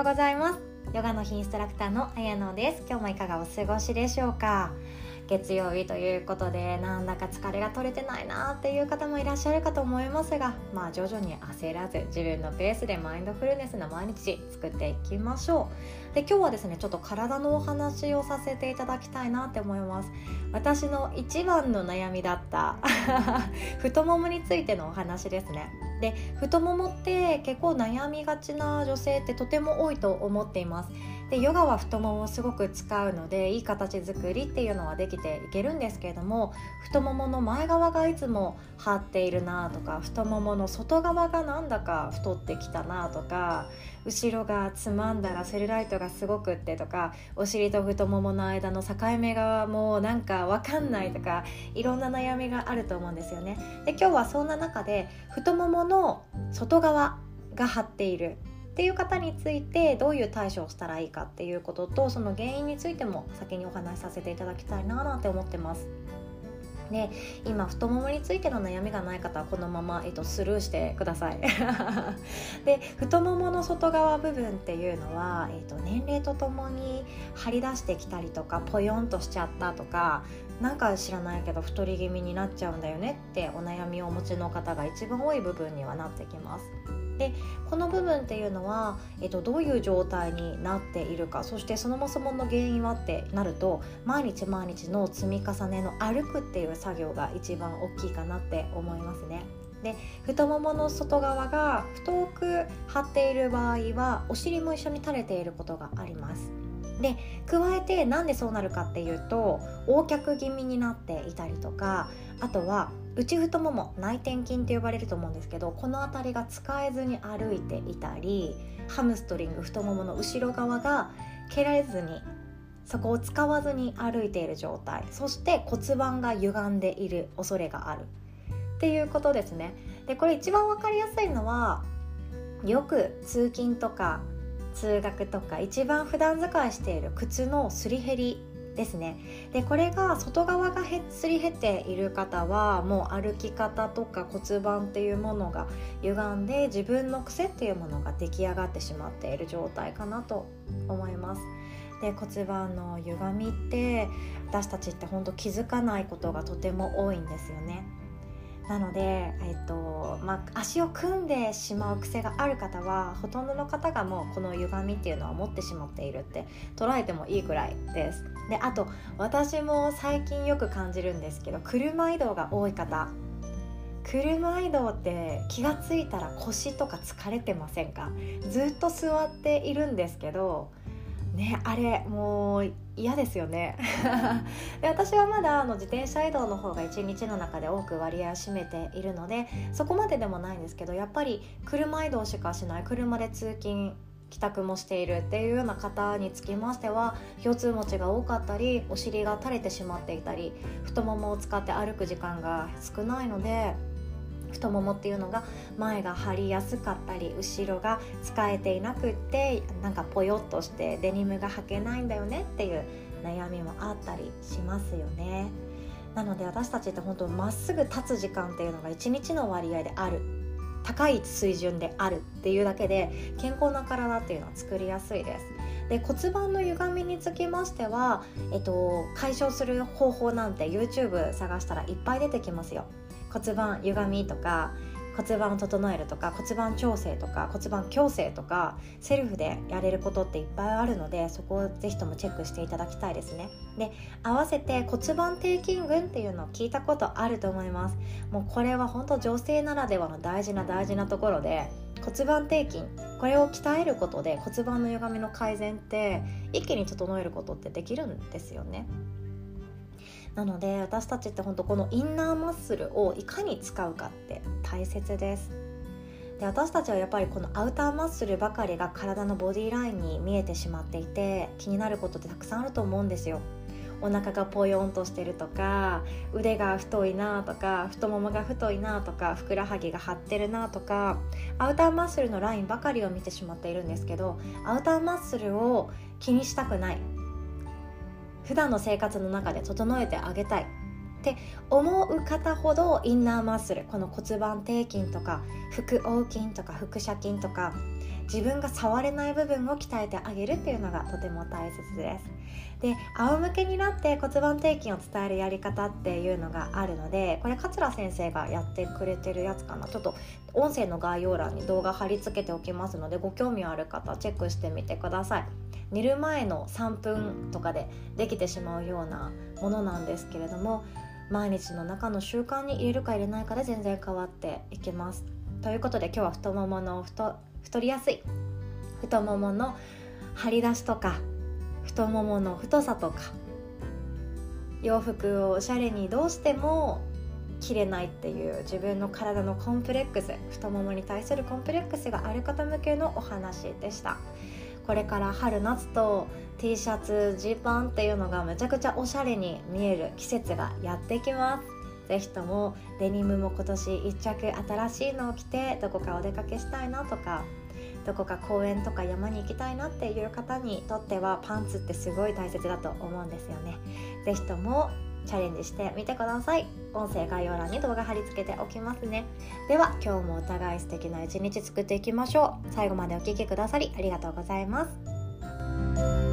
ようございます。ヨガの日インストラクターのあやのです。今日もいかがお過ごしでしょうか？月曜日ということでなんだか疲れが取れてないなっていう方もいらっしゃるかと思いますがまあ徐々に焦らず自分のペースでマインドフルネスな毎日作っていきましょう。で今日はですねちょっと体のお話をさせていただきたいなって思います。私の一番の悩みだった 太ももについてのお話ですね。で太ももって結構悩みがちな女性ってとても多いと思っています。でヨガは太ももをすごく使うのでいい形作りっていうのはできていけるんですけれども太ももの前側がいつも張っているなとか太ももの外側がなんだか太ってきたなとか後ろがつまんだらセルライトがすごくってとかお尻と太ももの間の境目がもうなんか分かんないとかいろんな悩みがあると思うんですよね。で今日はそんな中で太ももの外側が張っているっていう方についてどういう対処をしたらいいかっていうこととその原因についても先にお話しさせていただきたいななんて思ってます。で今太ももについての悩みがない方はこのまま、えっと、スルーしてください で太ももの外側部分っていうのは、えっと、年齢とともに張り出してきたりとかポヨンとしちゃったとかなんか知らないけど太り気味になっちゃうんだよねってお悩みをお持ちの方が一番多い部分にはなってきます。でこの部分っていうのは、えっと、どういう状態になっているかそしてそもそもの原因はってなると毎日毎日の積み重ねの歩くっていう作業が一番大きいかなって思いますね。で太ももの外側が太く張っている場合はお尻も一緒に垂れていることがあります。で加えてなんでそうなるかっていうと横脚気味になっていたりとかあとは内太もも内転筋って呼ばれると思うんですけどこの辺りが使えずに歩いていたりハムストリング太ももの後ろ側が蹴られずにそこを使わずに歩いている状態そして骨盤が歪んでいる恐れがある。っていうことですね。でこれ一番分かりやすいのはよく通勤とか通学とか一番普段使いしている靴のすり減りですねでこれが外側がへすり減っている方はもう歩き方とか骨盤っていうものが歪んで自分の癖っていうものが出来上がってしまっている状態かなと思います。で骨盤の歪みって私たちってほんと気づかないことがとても多いんですよね。なので、えっとまあ、足を組んでしまう癖がある方はほとんどの方がもうこの歪みっていうのは持ってしまっているって捉えてもいいくらいです。であと私も最近よく感じるんですけど車移動が多い方車移動って気が付いたら腰とか疲れてませんか？ずっと座っているんですけどねあれもう嫌ですよね。で私はまだあの自転車移動の方が一日の中で多く割合を占めているのでそこまででもないんですけどやっぱり車移動しかしない車で通勤帰宅もしているっていうような方につきましては腰痛持ちが多かったりお尻が垂れてしまっていたり太ももを使って歩く時間が少ないので太ももっていうのが前が張りやすかったり後ろが使えていなくってなんかぽよっとしてデニムが履けないんだよねっていう悩みもあったりしますよね。なので私たちって本当まっすぐ立つ時間っていうのが一日の割合である高い水準であるっていうだけで健康な体っていうのは作りやすいです。で骨盤の歪みにつきましては、えっと、解消する方法なんて YouTube 探したらいっぱい出てきますよ。骨盤歪みとか骨盤を整えるとか骨盤調整とか骨盤矯正とかセルフでやれることっていっぱいあるのでそこをぜひともチェックしていただきたいですね。で合わせて骨盤底筋群っていうのを聞いたことあると思います。もうこれは本当女性ならではの大事な大事なところで骨盤底筋これを鍛えることで骨盤の歪みの改善って一気に整えることってできるんですよね。なので私たちって本当このインナーマッスルをいかに使うかって大切です。で私たちはやっぱりこのアウターマッスルばかりが体のボディラインに見えてしまっていて気になることってたくさんあると思うんですよ。お腹がポヨンとしてるとか腕が太いなとか太ももが太いなとかふくらはぎが張ってるなとかアウターマッスルのラインばかりを見てしまっているんですけどアウターマッスルを気にしたくない。普段の生活の中で整えてあげたい。って思う方ほどインナーマッスル。この骨盤底筋とか腹横筋とか腹斜筋とか自分が触れない部分を鍛えてあげるっていうのがとても大切です。で仰向けになって骨盤底筋を伝えるやり方っていうのがあるのでこれ桂先生がやってくれてるやつかな。ちょっと音声の概要欄に動画貼り付けておきますのでご興味ある方チェックしてみてください。寝る前の3分とかでできてしまうようなものなんですけれども毎日の中の習慣に入れるか入れないかで全然変わっていきます。ということで今日は太ももの太太りやすい。太ももの張り出しとか太ももの太さとか洋服をおしゃれにどうしても着れないっていう自分の体のコンプレックス太ももに対するコンプレックスがある方向けのお話でした。これから春夏と T シャツジーパンっていうのがめちゃくちゃおしゃれに見える季節がやってきます。ぜひともデニムも今年1着新しいのを着てどこかお出かけしたいなとかどこか公園とか山に行きたいなっていう方にとってはパンツってすごい大切だと思うんですよね。是非ともチャレンジしてみてください。音声概要欄に動画貼り付けておきますね。では今日もお互い素敵な一日作っていきましょう。最後までお聴きくださりありがとうございます。